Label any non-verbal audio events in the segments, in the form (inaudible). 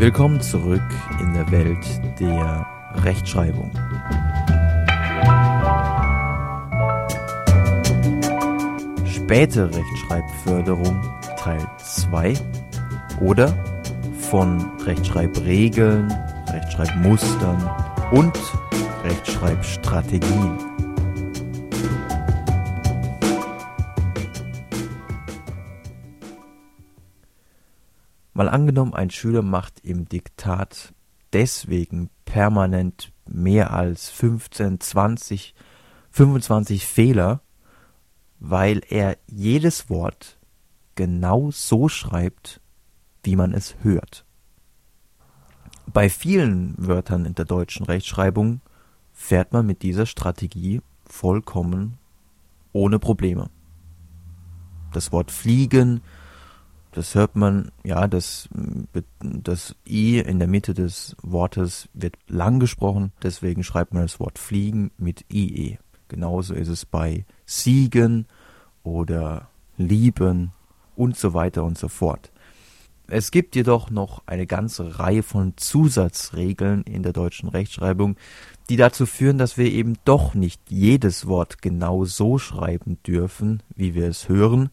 Willkommen zurück in der Welt der Rechtschreibung. Späte Rechtschreibförderung Teil 2 oder von Rechtschreibregeln, Rechtschreibmustern und Rechtschreibstrategien. Mal angenommen, ein Schüler macht im Diktat deswegen permanent mehr als 15, 20, 25 Fehler, weil er jedes Wort genau so schreibt, wie man es hört. Bei vielen Wörtern in der deutschen Rechtschreibung fährt man mit dieser Strategie vollkommen ohne Probleme. Das Wort fliegen, das hört man, ja, das, das I in der Mitte des Wortes wird lang gesprochen, deswegen schreibt man das Wort fliegen mit IE. Genauso ist es bei siegen oder lieben und so weiter und so fort. Es gibt jedoch noch eine ganze Reihe von Zusatzregeln in der deutschen Rechtschreibung, die dazu führen, dass wir eben doch nicht jedes Wort genau so schreiben dürfen, wie wir es hören.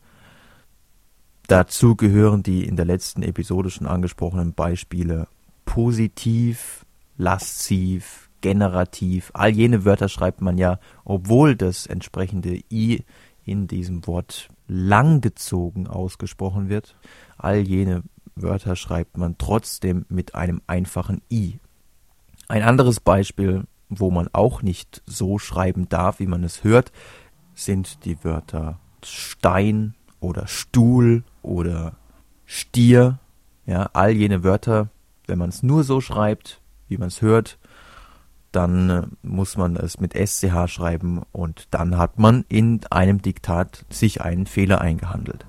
Dazu gehören die in der letzten Episode schon angesprochenen Beispiele positiv, lasziv, generativ. All jene Wörter schreibt man ja, obwohl das entsprechende i in diesem Wort langgezogen ausgesprochen wird. All jene Wörter schreibt man trotzdem mit einem einfachen i. Ein anderes Beispiel, wo man auch nicht so schreiben darf, wie man es hört, sind die Wörter Stein oder Stuhl oder Stier. Ja, all jene Wörter, wenn man es nur so schreibt, wie man es hört, dann äh, muss man es mit SCH schreiben und dann hat man in einem Diktat sich einen Fehler eingehandelt.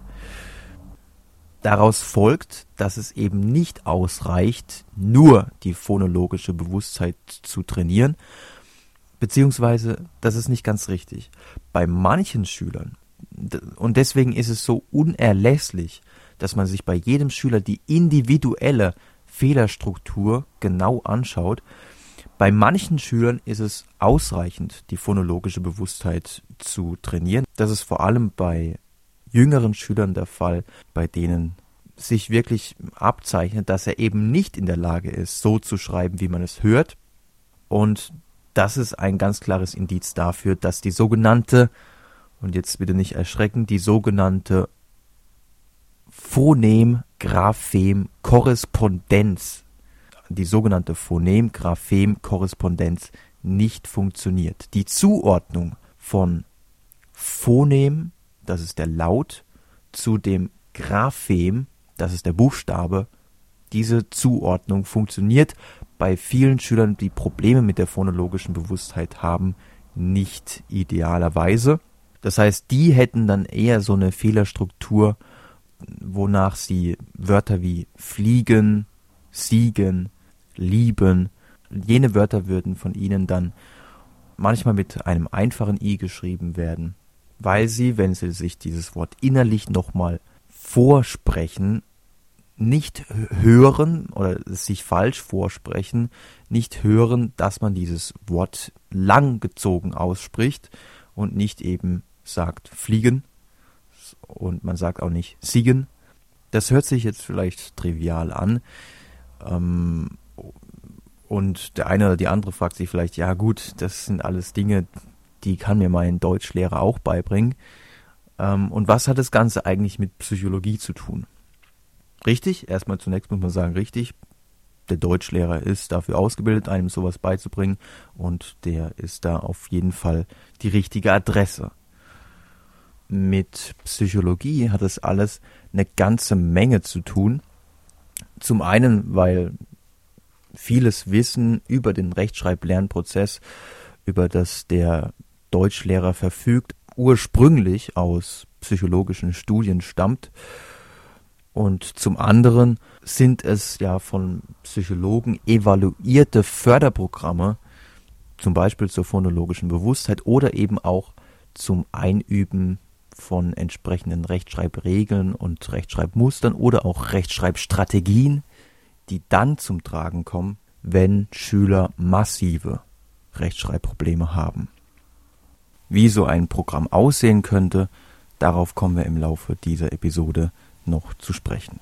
Daraus folgt, dass es eben nicht ausreicht, nur die phonologische Bewusstheit zu trainieren, beziehungsweise das ist nicht ganz richtig. Bei manchen Schülern, und deswegen ist es so unerlässlich, dass man sich bei jedem Schüler die individuelle Fehlerstruktur genau anschaut, bei manchen Schülern ist es ausreichend, die phonologische Bewusstheit zu trainieren. Das ist vor allem bei jüngeren Schülern der Fall, bei denen sich wirklich abzeichnet, dass er eben nicht in der Lage ist, so zu schreiben, wie man es hört. Und das ist ein ganz klares Indiz dafür, dass die sogenannte, und jetzt bitte nicht erschrecken, die sogenannte Phonem-Graphem-Korrespondenz die sogenannte Phonem-Graphem-Korrespondenz nicht funktioniert. Die Zuordnung von Phonem, das ist der Laut, zu dem Graphem, das ist der Buchstabe, diese Zuordnung funktioniert bei vielen Schülern, die Probleme mit der phonologischen Bewusstheit haben, nicht idealerweise. Das heißt, die hätten dann eher so eine Fehlerstruktur, wonach sie Wörter wie fliegen, siegen, lieben. Jene Wörter würden von ihnen dann manchmal mit einem einfachen i geschrieben werden, weil sie, wenn sie sich dieses Wort innerlich nochmal vorsprechen, nicht hören oder sich falsch vorsprechen, nicht hören, dass man dieses Wort langgezogen ausspricht und nicht eben sagt fliegen und man sagt auch nicht siegen. Das hört sich jetzt vielleicht trivial an. Ähm, und der eine oder die andere fragt sich vielleicht, ja gut, das sind alles Dinge, die kann mir mein Deutschlehrer auch beibringen. Ähm, und was hat das Ganze eigentlich mit Psychologie zu tun? Richtig, erstmal zunächst muss man sagen, richtig, der Deutschlehrer ist dafür ausgebildet, einem sowas beizubringen und der ist da auf jeden Fall die richtige Adresse. Mit Psychologie hat es alles eine ganze Menge zu tun. Zum einen, weil vieles Wissen über den Rechtschreiblernprozess, über das der Deutschlehrer verfügt, ursprünglich aus psychologischen Studien stammt. Und zum anderen sind es ja von Psychologen evaluierte Förderprogramme, zum Beispiel zur phonologischen Bewusstheit oder eben auch zum Einüben von entsprechenden Rechtschreibregeln und Rechtschreibmustern oder auch Rechtschreibstrategien, die dann zum Tragen kommen, wenn Schüler massive Rechtschreibprobleme haben. Wie so ein Programm aussehen könnte, darauf kommen wir im Laufe dieser Episode noch zu sprechen.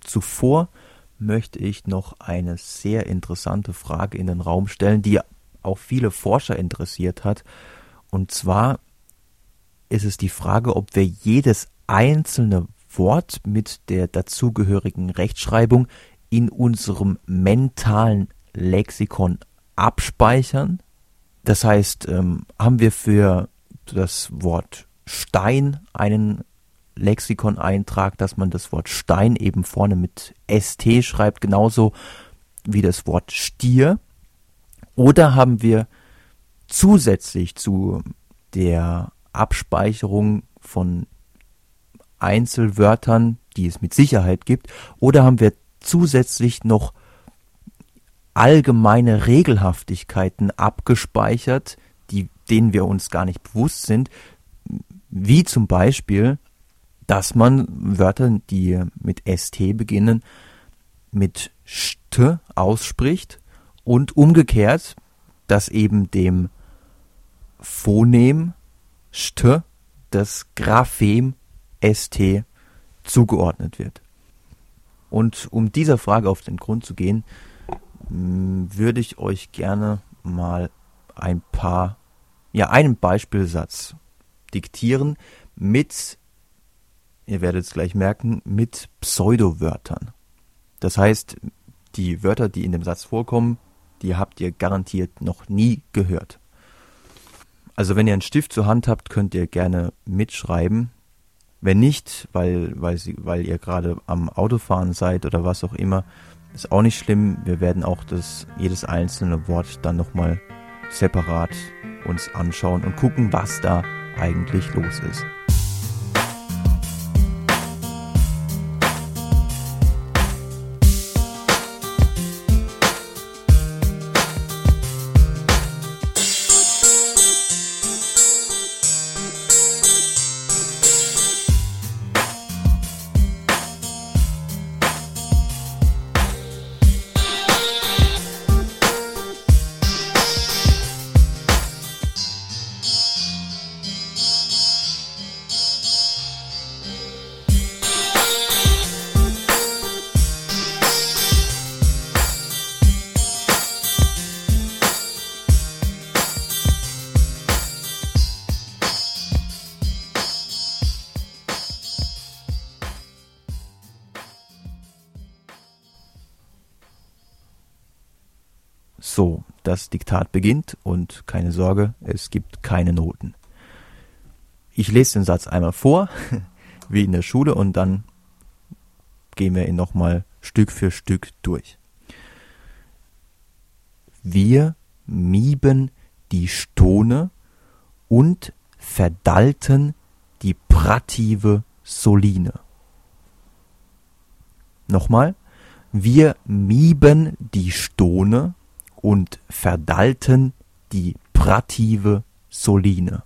Zuvor möchte ich noch eine sehr interessante Frage in den Raum stellen, die auch viele Forscher interessiert hat. Und zwar ist es die Frage, ob wir jedes einzelne Wort mit der dazugehörigen Rechtschreibung in unserem mentalen Lexikon abspeichern. Das heißt, ähm, haben wir für das Wort Stein einen Lexikon-Eintrag, dass man das Wort Stein eben vorne mit ST schreibt, genauso wie das Wort Stier. Oder haben wir zusätzlich zu der Abspeicherung von Einzelwörtern, die es mit Sicherheit gibt, oder haben wir zusätzlich noch allgemeine Regelhaftigkeiten abgespeichert, die, denen wir uns gar nicht bewusst sind, wie zum Beispiel, dass man Wörter, die mit ST beginnen, mit ST ausspricht und umgekehrt, dass eben dem Phonem ST das Graphem ST zugeordnet wird. Und um dieser Frage auf den Grund zu gehen, würde ich euch gerne mal ein paar, ja, einen Beispielsatz diktieren mit, ihr werdet es gleich merken, mit Pseudowörtern. Das heißt, die Wörter, die in dem Satz vorkommen, die habt ihr garantiert noch nie gehört. Also wenn ihr einen Stift zur Hand habt, könnt ihr gerne mitschreiben. Wenn nicht, weil, weil, sie, weil ihr gerade am Autofahren seid oder was auch immer, ist auch nicht schlimm. Wir werden auch das, jedes einzelne Wort dann nochmal separat uns anschauen und gucken, was da eigentlich los ist. Diktat beginnt und keine Sorge, es gibt keine Noten. Ich lese den Satz einmal vor, (laughs) wie in der Schule, und dann gehen wir ihn nochmal Stück für Stück durch. Wir mieben die Stone und verdalten die prative Soline. Nochmal. Wir mieben die Stone und verdalten die prative Soline.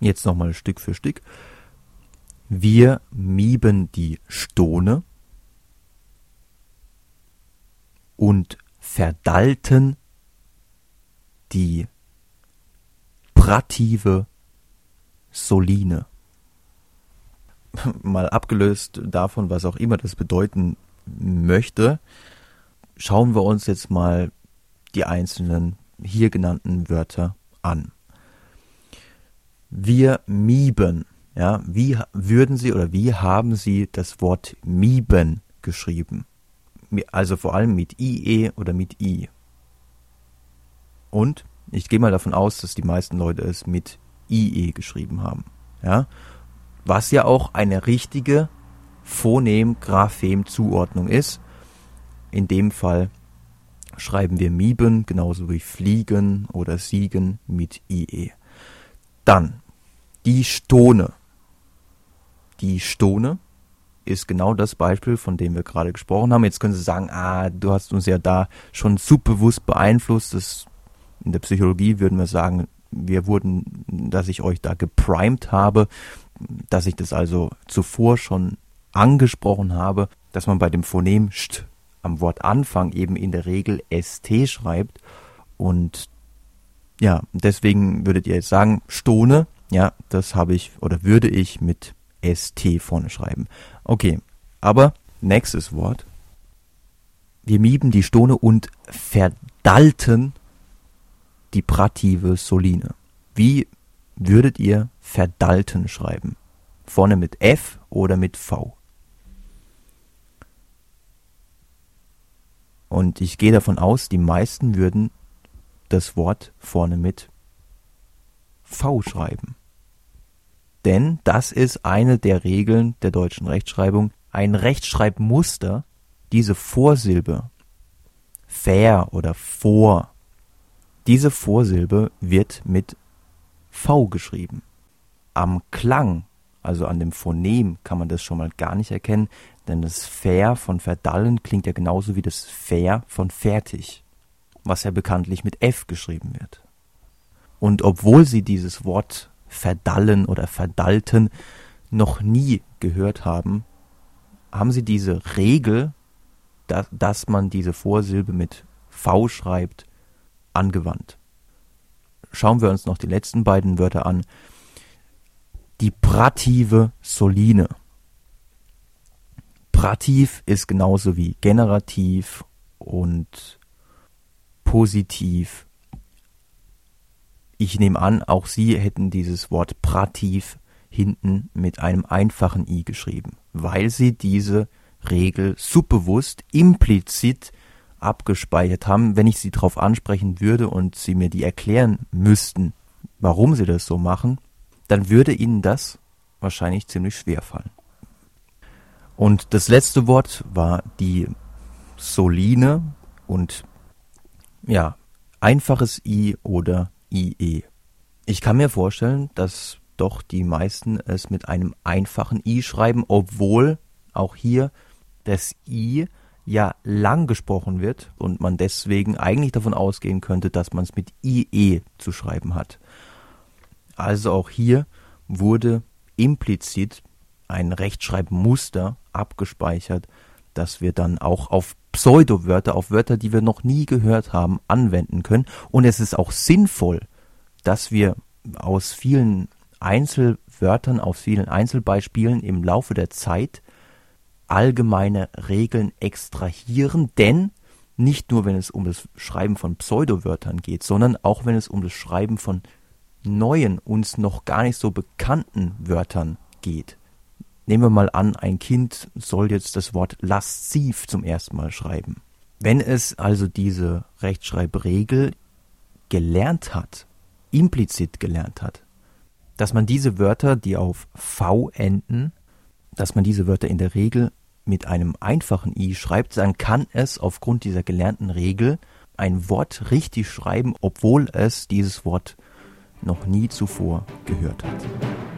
Jetzt nochmal Stück für Stück. Wir mieben die Stone und verdalten die prative Soline. Mal abgelöst davon, was auch immer das bedeuten möchte, schauen wir uns jetzt mal die einzelnen hier genannten Wörter an. Wir mieben, ja, wie würden Sie oder wie haben Sie das Wort mieben geschrieben? Also vor allem mit IE oder mit I. Und ich gehe mal davon aus, dass die meisten Leute es mit IE geschrieben haben, ja. Was ja auch eine richtige Phonem-Graphem-Zuordnung ist in dem Fall schreiben wir Mieben genauso wie Fliegen oder Siegen mit IE. Dann die Stone. Die Stone ist genau das Beispiel, von dem wir gerade gesprochen haben. Jetzt können Sie sagen, ah, du hast uns ja da schon subbewusst beeinflusst. Das, in der Psychologie würden wir sagen, wir wurden, dass ich euch da geprimed habe, dass ich das also zuvor schon angesprochen habe. dass man bei dem Phonem st am Wortanfang eben in der Regel st schreibt und ja, deswegen würdet ihr jetzt sagen, Stone, ja, das habe ich oder würde ich mit st vorne schreiben. Okay, aber nächstes Wort. Wir mieben die Stone und verdalten die Prative Soline. Wie würdet ihr verdalten schreiben? Vorne mit F oder mit V? Und ich gehe davon aus, die meisten würden das Wort vorne mit V schreiben. Denn das ist eine der Regeln der deutschen Rechtschreibung. Ein Rechtschreibmuster, diese Vorsilbe, fair oder vor, diese Vorsilbe wird mit V geschrieben. Am Klang, also an dem Phonem, kann man das schon mal gar nicht erkennen, denn das fair von verdallen klingt ja genauso wie das fair von fertig, was ja bekanntlich mit F geschrieben wird. Und obwohl sie dieses Wort verdallen oder verdalten noch nie gehört haben, haben sie diese Regel, dass, dass man diese Vorsilbe mit V schreibt, angewandt. Schauen wir uns noch die letzten beiden Wörter an. Die Prative Soline. Prativ ist genauso wie Generativ und Positiv. Ich nehme an, auch Sie hätten dieses Wort Prativ hinten mit einem einfachen i geschrieben, weil Sie diese Regel subbewusst, implizit abgespeichert haben, wenn ich sie darauf ansprechen würde und sie mir die erklären müssten, warum sie das so machen, dann würde ihnen das wahrscheinlich ziemlich schwer fallen. Und das letzte Wort war die Soline und ja, einfaches I oder IE. Ich kann mir vorstellen, dass doch die meisten es mit einem einfachen I schreiben, obwohl auch hier das I ja lang gesprochen wird und man deswegen eigentlich davon ausgehen könnte, dass man es mit IE zu schreiben hat. Also auch hier wurde implizit ein Rechtschreibmuster abgespeichert, das wir dann auch auf Pseudowörter, auf Wörter, die wir noch nie gehört haben, anwenden können. Und es ist auch sinnvoll, dass wir aus vielen Einzelwörtern, aus vielen Einzelbeispielen im Laufe der Zeit allgemeine Regeln extrahieren, denn nicht nur wenn es um das Schreiben von Pseudowörtern geht, sondern auch wenn es um das Schreiben von neuen, uns noch gar nicht so bekannten Wörtern geht. Nehmen wir mal an, ein Kind soll jetzt das Wort lasziv zum ersten Mal schreiben. Wenn es also diese Rechtschreibregel gelernt hat, implizit gelernt hat, dass man diese Wörter, die auf V enden, dass man diese Wörter in der Regel mit einem einfachen i schreibt, dann kann es aufgrund dieser gelernten Regel ein Wort richtig schreiben, obwohl es dieses Wort noch nie zuvor gehört hat.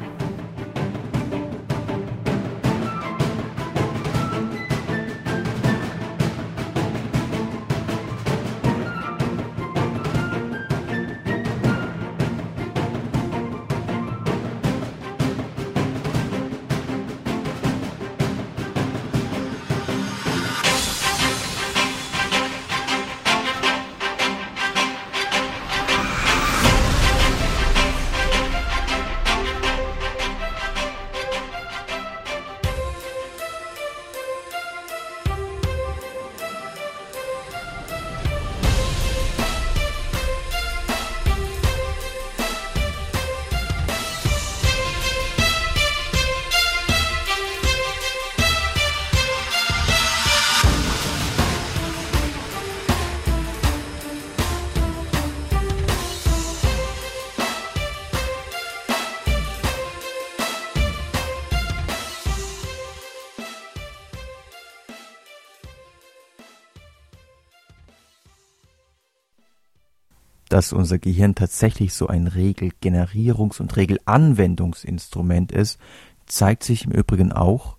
Dass unser Gehirn tatsächlich so ein Regelgenerierungs- und Regelanwendungsinstrument ist, zeigt sich im Übrigen auch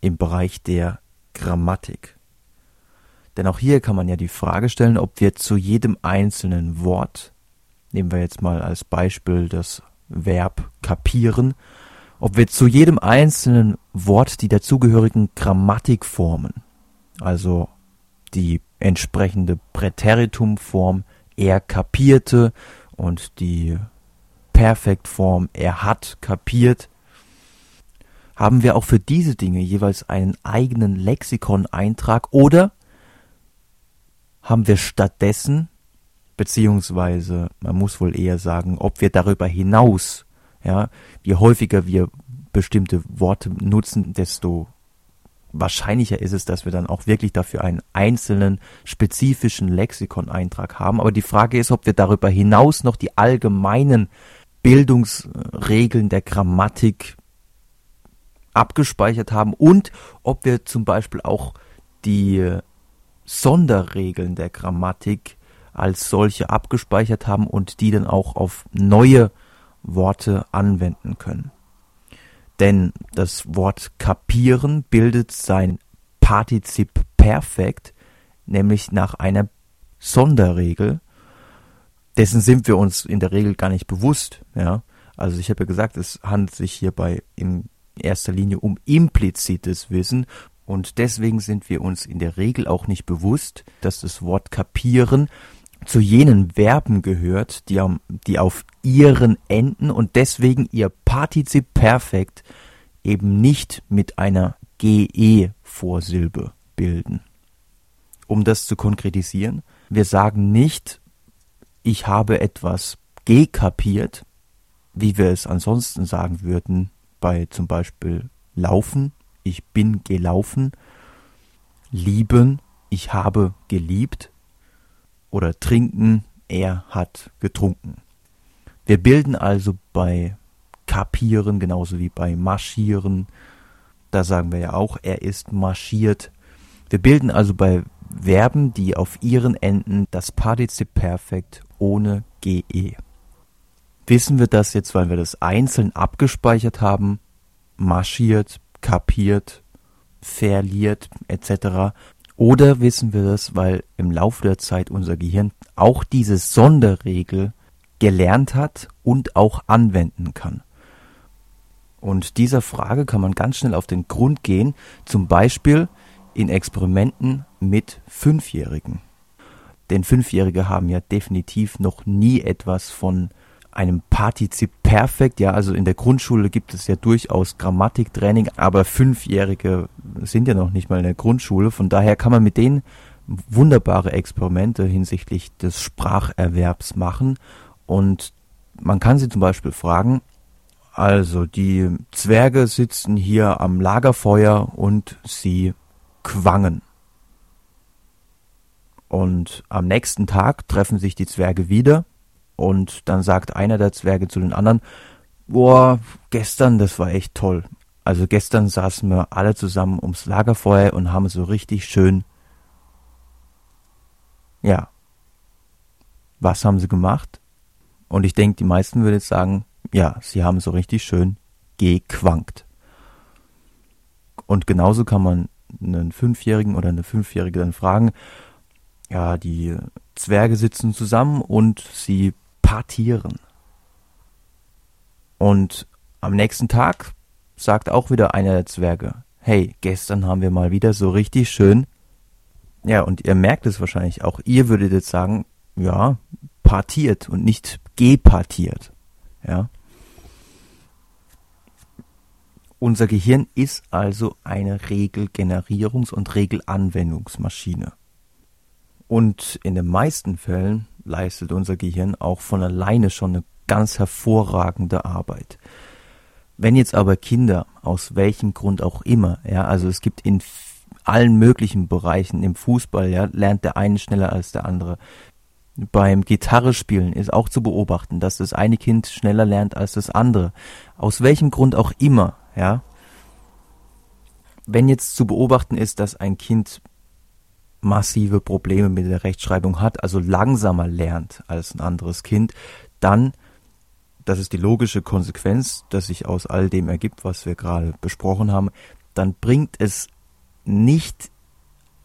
im Bereich der Grammatik. Denn auch hier kann man ja die Frage stellen, ob wir zu jedem einzelnen Wort, nehmen wir jetzt mal als Beispiel das Verb kapieren, ob wir zu jedem einzelnen Wort die dazugehörigen Grammatikformen, also die entsprechende Präteritumform er kapierte und die Perfektform er hat kapiert, haben wir auch für diese Dinge jeweils einen eigenen Lexikon-Eintrag oder haben wir stattdessen, beziehungsweise man muss wohl eher sagen, ob wir darüber hinaus, ja, je häufiger wir bestimmte Worte nutzen, desto wahrscheinlicher ist es, dass wir dann auch wirklich dafür einen einzelnen spezifischen Lexikon-Eintrag haben. Aber die Frage ist, ob wir darüber hinaus noch die allgemeinen Bildungsregeln der Grammatik abgespeichert haben und ob wir zum Beispiel auch die Sonderregeln der Grammatik als solche abgespeichert haben und die dann auch auf neue Worte anwenden können. Denn das Wort kapieren bildet sein Partizip Perfekt, nämlich nach einer Sonderregel. Dessen sind wir uns in der Regel gar nicht bewusst, ja. Also ich habe ja gesagt, es handelt sich hierbei in erster Linie um implizites Wissen und deswegen sind wir uns in der Regel auch nicht bewusst, dass das Wort kapieren zu jenen Verben gehört, die, die auf ihren enden und deswegen ihr Partizip Perfekt eben nicht mit einer GE-Vorsilbe bilden. Um das zu konkretisieren, wir sagen nicht, ich habe etwas gekapiert, wie wir es ansonsten sagen würden bei zum Beispiel laufen, ich bin gelaufen, lieben, ich habe geliebt oder trinken, er hat getrunken. Wir bilden also bei kapieren genauso wie bei marschieren. Da sagen wir ja auch, er ist marschiert. Wir bilden also bei Verben, die auf ihren Enden das Partizip Perfekt ohne GE. Wissen wir das jetzt, weil wir das einzeln abgespeichert haben, marschiert, kapiert, verliert etc. Oder wissen wir das, weil im Laufe der Zeit unser Gehirn auch diese Sonderregel gelernt hat und auch anwenden kann. Und dieser Frage kann man ganz schnell auf den Grund gehen, zum Beispiel in Experimenten mit Fünfjährigen. Denn Fünfjährige haben ja definitiv noch nie etwas von einem Partizip Perfekt, ja, also in der Grundschule gibt es ja durchaus Grammatiktraining, aber Fünfjährige sind ja noch nicht mal in der Grundschule, von daher kann man mit denen wunderbare Experimente hinsichtlich des Spracherwerbs machen und man kann sie zum Beispiel fragen, also die Zwerge sitzen hier am Lagerfeuer und sie quangen. Und am nächsten Tag treffen sich die Zwerge wieder und dann sagt einer der Zwerge zu den anderen, boah, gestern, das war echt toll. Also gestern saßen wir alle zusammen ums Lagerfeuer und haben so richtig schön, ja, was haben sie gemacht? Und ich denke, die meisten würden jetzt sagen, ja, sie haben so richtig schön gequankt. Und genauso kann man einen Fünfjährigen oder eine Fünfjährige dann fragen, ja, die Zwerge sitzen zusammen und sie partieren. Und am nächsten Tag sagt auch wieder einer der Zwerge, hey, gestern haben wir mal wieder so richtig schön. Ja, und ihr merkt es wahrscheinlich auch. Ihr würdet jetzt sagen, ja, partiert und nicht gepartiert. Ja. Unser Gehirn ist also eine Regelgenerierungs- und Regelanwendungsmaschine. Und in den meisten Fällen leistet unser Gehirn auch von alleine schon eine ganz hervorragende Arbeit. Wenn jetzt aber Kinder, aus welchem Grund auch immer, ja, also es gibt in allen möglichen Bereichen im Fußball, ja, lernt der eine schneller als der andere. Beim Gitarrespielen ist auch zu beobachten, dass das eine Kind schneller lernt als das andere. Aus welchem Grund auch immer, ja. Wenn jetzt zu beobachten ist, dass ein Kind massive Probleme mit der Rechtschreibung hat, also langsamer lernt als ein anderes Kind, dann, das ist die logische Konsequenz, dass sich aus all dem ergibt, was wir gerade besprochen haben, dann bringt es nicht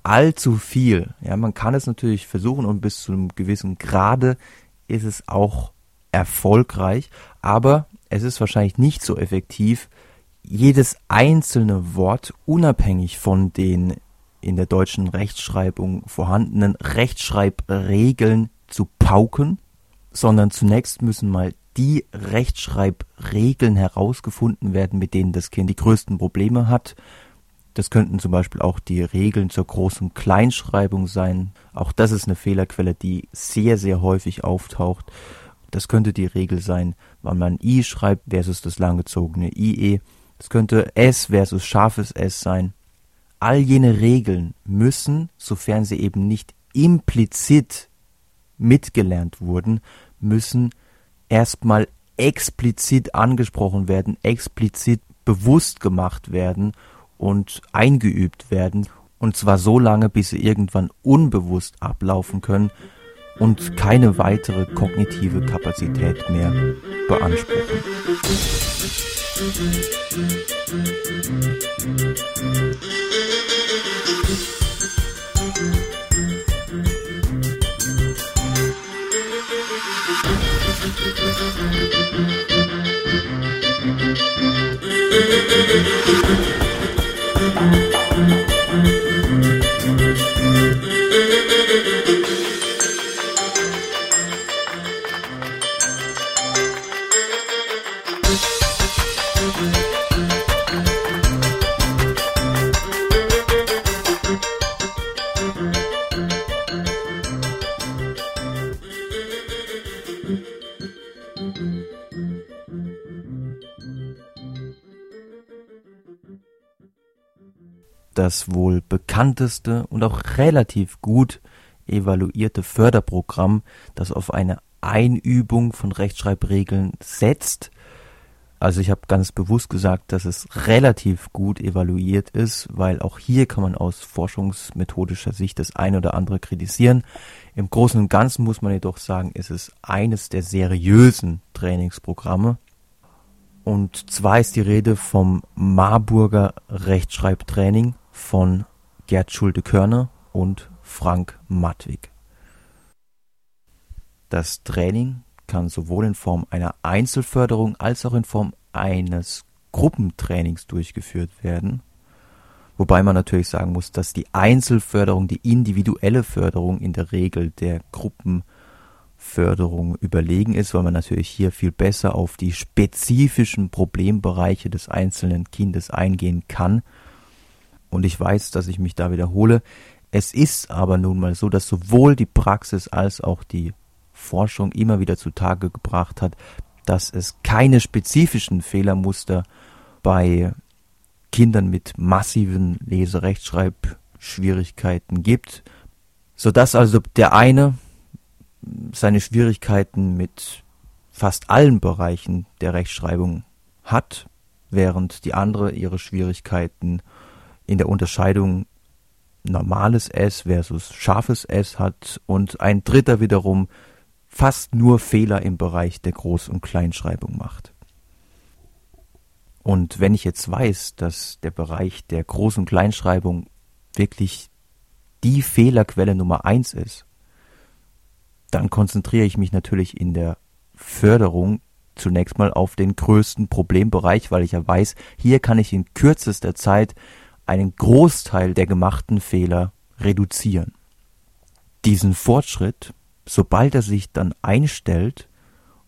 allzu viel. Ja, man kann es natürlich versuchen und bis zu einem gewissen Grade ist es auch erfolgreich, aber es ist wahrscheinlich nicht so effektiv, jedes einzelne Wort unabhängig von den in der deutschen Rechtschreibung vorhandenen Rechtschreibregeln zu pauken, sondern zunächst müssen mal die Rechtschreibregeln herausgefunden werden, mit denen das Kind die größten Probleme hat. Das könnten zum Beispiel auch die Regeln zur großen Kleinschreibung sein. Auch das ist eine Fehlerquelle, die sehr, sehr häufig auftaucht. Das könnte die Regel sein, wann man I schreibt versus das langgezogene IE. Das könnte S versus scharfes S sein. All jene Regeln müssen, sofern sie eben nicht implizit mitgelernt wurden, müssen erstmal explizit angesprochen werden, explizit bewusst gemacht werden und eingeübt werden. Und zwar so lange, bis sie irgendwann unbewusst ablaufen können und keine weitere kognitive Kapazität mehr beanspruchen. Música das wohl bekannteste und auch relativ gut evaluierte Förderprogramm, das auf eine Einübung von Rechtschreibregeln setzt. Also ich habe ganz bewusst gesagt, dass es relativ gut evaluiert ist, weil auch hier kann man aus forschungsmethodischer Sicht das eine oder andere kritisieren. Im Großen und Ganzen muss man jedoch sagen, ist es eines der seriösen Trainingsprogramme. Und zwar ist die Rede vom Marburger Rechtschreibtraining von Gerd Schulte-Körner und Frank Matwig. Das Training kann sowohl in Form einer Einzelförderung als auch in Form eines Gruppentrainings durchgeführt werden. Wobei man natürlich sagen muss, dass die Einzelförderung, die individuelle Förderung in der Regel der Gruppenförderung überlegen ist, weil man natürlich hier viel besser auf die spezifischen Problembereiche des einzelnen Kindes eingehen kann und ich weiß, dass ich mich da wiederhole. Es ist aber nun mal so, dass sowohl die Praxis als auch die Forschung immer wieder zutage gebracht hat, dass es keine spezifischen Fehlermuster bei Kindern mit massiven Leserechtschreibschwierigkeiten gibt, sodass also der eine seine Schwierigkeiten mit fast allen Bereichen der Rechtschreibung hat, während die andere ihre Schwierigkeiten in der Unterscheidung normales S versus scharfes S hat und ein dritter wiederum fast nur Fehler im Bereich der Groß- und Kleinschreibung macht. Und wenn ich jetzt weiß, dass der Bereich der Groß- und Kleinschreibung wirklich die Fehlerquelle Nummer eins ist, dann konzentriere ich mich natürlich in der Förderung zunächst mal auf den größten Problembereich, weil ich ja weiß, hier kann ich in kürzester Zeit einen Großteil der gemachten Fehler reduzieren. Diesen Fortschritt, sobald er sich dann einstellt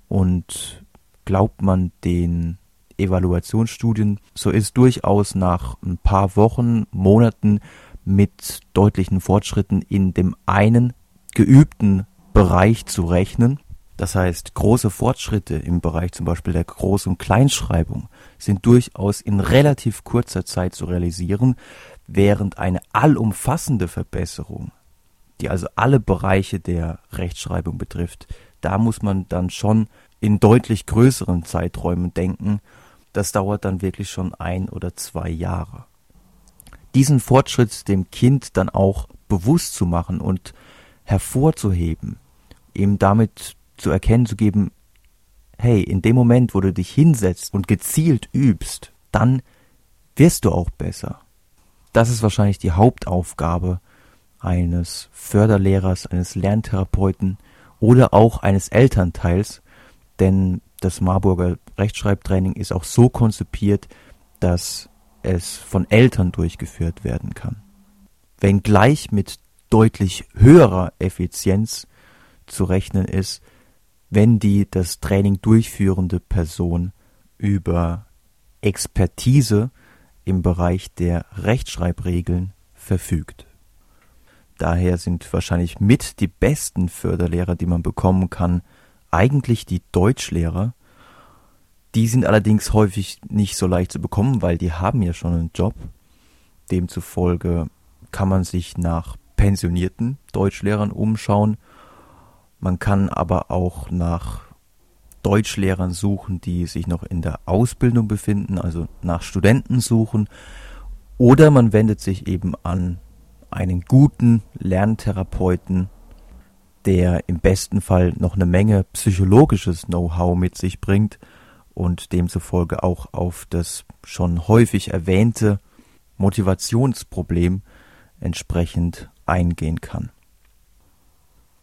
und glaubt man den Evaluationsstudien, so ist durchaus nach ein paar Wochen, Monaten mit deutlichen Fortschritten in dem einen geübten Bereich zu rechnen. Das heißt, große Fortschritte im Bereich zum Beispiel der Groß- und Kleinschreibung sind durchaus in relativ kurzer Zeit zu realisieren, während eine allumfassende Verbesserung, die also alle Bereiche der Rechtschreibung betrifft, da muss man dann schon in deutlich größeren Zeiträumen denken. Das dauert dann wirklich schon ein oder zwei Jahre. Diesen Fortschritt dem Kind dann auch bewusst zu machen und hervorzuheben, ihm damit zu erkennen zu geben, hey, in dem Moment, wo du dich hinsetzt und gezielt übst, dann wirst du auch besser. Das ist wahrscheinlich die Hauptaufgabe eines Förderlehrers, eines Lerntherapeuten oder auch eines Elternteils, denn das Marburger Rechtschreibtraining ist auch so konzipiert, dass es von Eltern durchgeführt werden kann. Wenngleich mit deutlich höherer Effizienz zu rechnen ist, wenn die das Training durchführende Person über Expertise im Bereich der Rechtschreibregeln verfügt. Daher sind wahrscheinlich mit die besten Förderlehrer, die man bekommen kann, eigentlich die Deutschlehrer. Die sind allerdings häufig nicht so leicht zu bekommen, weil die haben ja schon einen Job. Demzufolge kann man sich nach pensionierten Deutschlehrern umschauen. Man kann aber auch nach Deutschlehrern suchen, die sich noch in der Ausbildung befinden, also nach Studenten suchen. Oder man wendet sich eben an einen guten Lerntherapeuten, der im besten Fall noch eine Menge psychologisches Know-how mit sich bringt und demzufolge auch auf das schon häufig erwähnte Motivationsproblem entsprechend eingehen kann.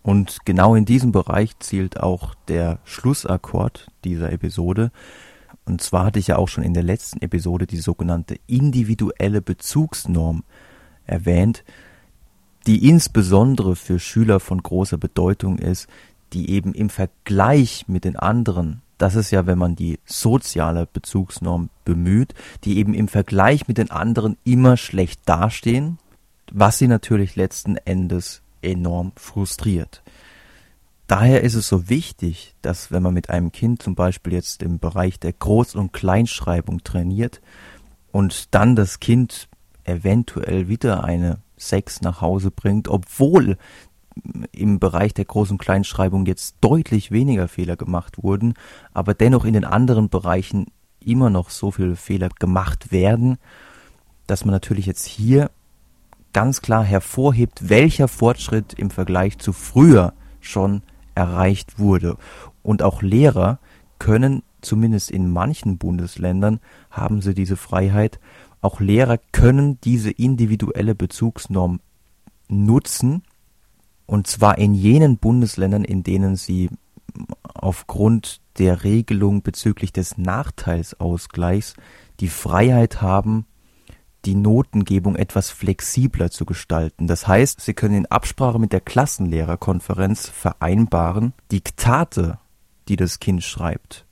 Und genau in diesem Bereich zielt auch der Schlussakkord dieser Episode. Und zwar hatte ich ja auch schon in der letzten Episode die sogenannte individuelle Bezugsnorm erwähnt, die insbesondere für Schüler von großer Bedeutung ist, die eben im Vergleich mit den anderen, das ist ja, wenn man die soziale Bezugsnorm bemüht, die eben im Vergleich mit den anderen immer schlecht dastehen, was sie natürlich letzten Endes enorm frustriert. Daher ist es so wichtig, dass wenn man mit einem Kind zum Beispiel jetzt im Bereich der Groß- und Kleinschreibung trainiert und dann das Kind eventuell wieder eine Sex nach Hause bringt, obwohl im Bereich der Groß- und Kleinschreibung jetzt deutlich weniger Fehler gemacht wurden, aber dennoch in den anderen Bereichen immer noch so viele Fehler gemacht werden, dass man natürlich jetzt hier ganz klar hervorhebt, welcher Fortschritt im Vergleich zu früher schon erreicht wurde. Und auch Lehrer können, zumindest in manchen Bundesländern, haben sie diese Freiheit, auch Lehrer können diese individuelle Bezugsnorm nutzen, und zwar in jenen Bundesländern, in denen sie aufgrund der Regelung bezüglich des Nachteilsausgleichs die Freiheit haben, die Notengebung etwas flexibler zu gestalten. Das heißt, Sie können in Absprache mit der Klassenlehrerkonferenz vereinbaren, Diktate, die das Kind schreibt,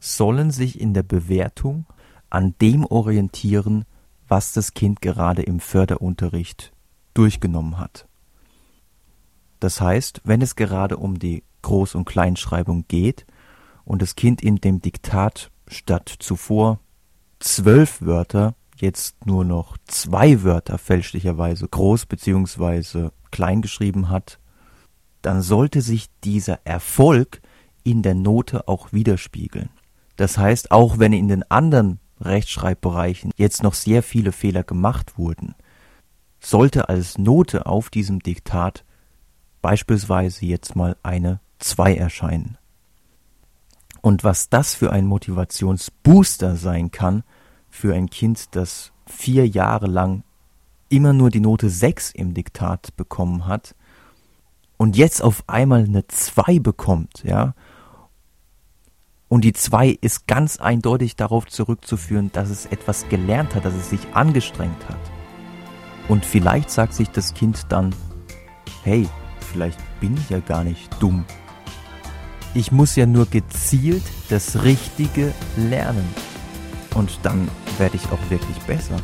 sollen sich in der Bewertung an dem orientieren, was das Kind gerade im Förderunterricht durchgenommen hat. Das heißt, wenn es gerade um die Groß- und Kleinschreibung geht und das Kind in dem Diktat statt zuvor zwölf Wörter jetzt nur noch zwei Wörter fälschlicherweise groß beziehungsweise klein geschrieben hat, dann sollte sich dieser Erfolg in der Note auch widerspiegeln. Das heißt, auch wenn in den anderen Rechtschreibbereichen jetzt noch sehr viele Fehler gemacht wurden, sollte als Note auf diesem Diktat beispielsweise jetzt mal eine 2 erscheinen. Und was das für ein Motivationsbooster sein kann, für ein Kind, das vier Jahre lang immer nur die Note 6 im Diktat bekommen hat und jetzt auf einmal eine 2 bekommt, ja. Und die 2 ist ganz eindeutig darauf zurückzuführen, dass es etwas gelernt hat, dass es sich angestrengt hat. Und vielleicht sagt sich das Kind dann, hey, vielleicht bin ich ja gar nicht dumm. Ich muss ja nur gezielt das Richtige lernen und dann werde ich auch wirklich besser.